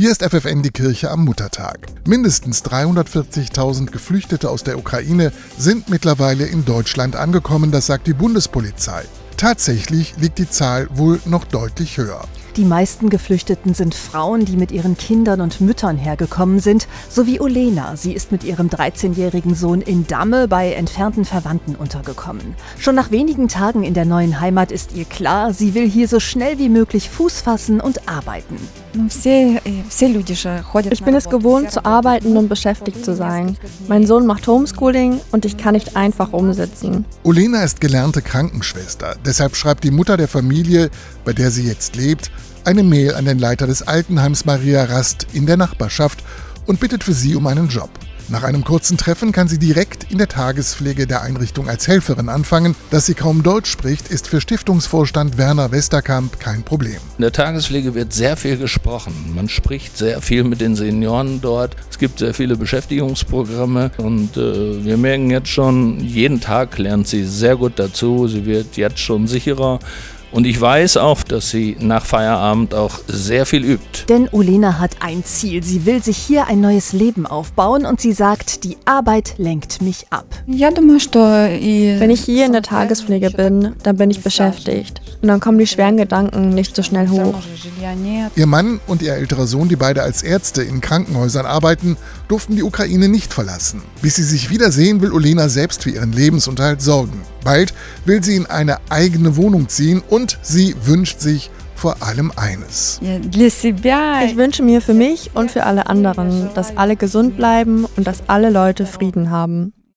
Hier ist FFN die Kirche am Muttertag. Mindestens 340.000 Geflüchtete aus der Ukraine sind mittlerweile in Deutschland angekommen, das sagt die Bundespolizei. Tatsächlich liegt die Zahl wohl noch deutlich höher. Die meisten Geflüchteten sind Frauen, die mit ihren Kindern und Müttern hergekommen sind, so wie Olena. Sie ist mit ihrem 13-jährigen Sohn in Damme bei entfernten Verwandten untergekommen. Schon nach wenigen Tagen in der neuen Heimat ist ihr klar, sie will hier so schnell wie möglich Fuß fassen und arbeiten. Ich bin es gewohnt, zu arbeiten und beschäftigt zu sein. Mein Sohn macht Homeschooling und ich kann nicht einfach umsitzen. Olena ist gelernte Krankenschwester. Deshalb schreibt die Mutter der Familie, bei der sie jetzt lebt, eine Mail an den Leiter des Altenheims Maria Rast in der Nachbarschaft und bittet für sie um einen Job. Nach einem kurzen Treffen kann sie direkt in der Tagespflege der Einrichtung als Helferin anfangen. Dass sie kaum Deutsch spricht, ist für Stiftungsvorstand Werner Westerkamp kein Problem. In der Tagespflege wird sehr viel gesprochen. Man spricht sehr viel mit den Senioren dort. Es gibt sehr viele Beschäftigungsprogramme und äh, wir merken jetzt schon, jeden Tag lernt sie sehr gut dazu. Sie wird jetzt schon sicherer und ich weiß auch, dass sie nach Feierabend auch sehr viel übt. Denn Olena hat ein Ziel. Sie will sich hier ein neues Leben aufbauen und sie sagt, die Arbeit lenkt mich ab. Wenn ich hier in der Tagespflege bin, dann bin ich beschäftigt. Und dann kommen die schweren Gedanken nicht so schnell hoch. Ihr Mann und ihr älterer Sohn, die beide als Ärzte in Krankenhäusern arbeiten, durften die Ukraine nicht verlassen. Bis sie sich wiedersehen, will Olena selbst für ihren Lebensunterhalt sorgen. Bald will sie in eine eigene Wohnung ziehen und sie wünscht sich vor allem eines. Ich wünsche mir für mich und für alle anderen, dass alle gesund bleiben und dass alle Leute Frieden haben.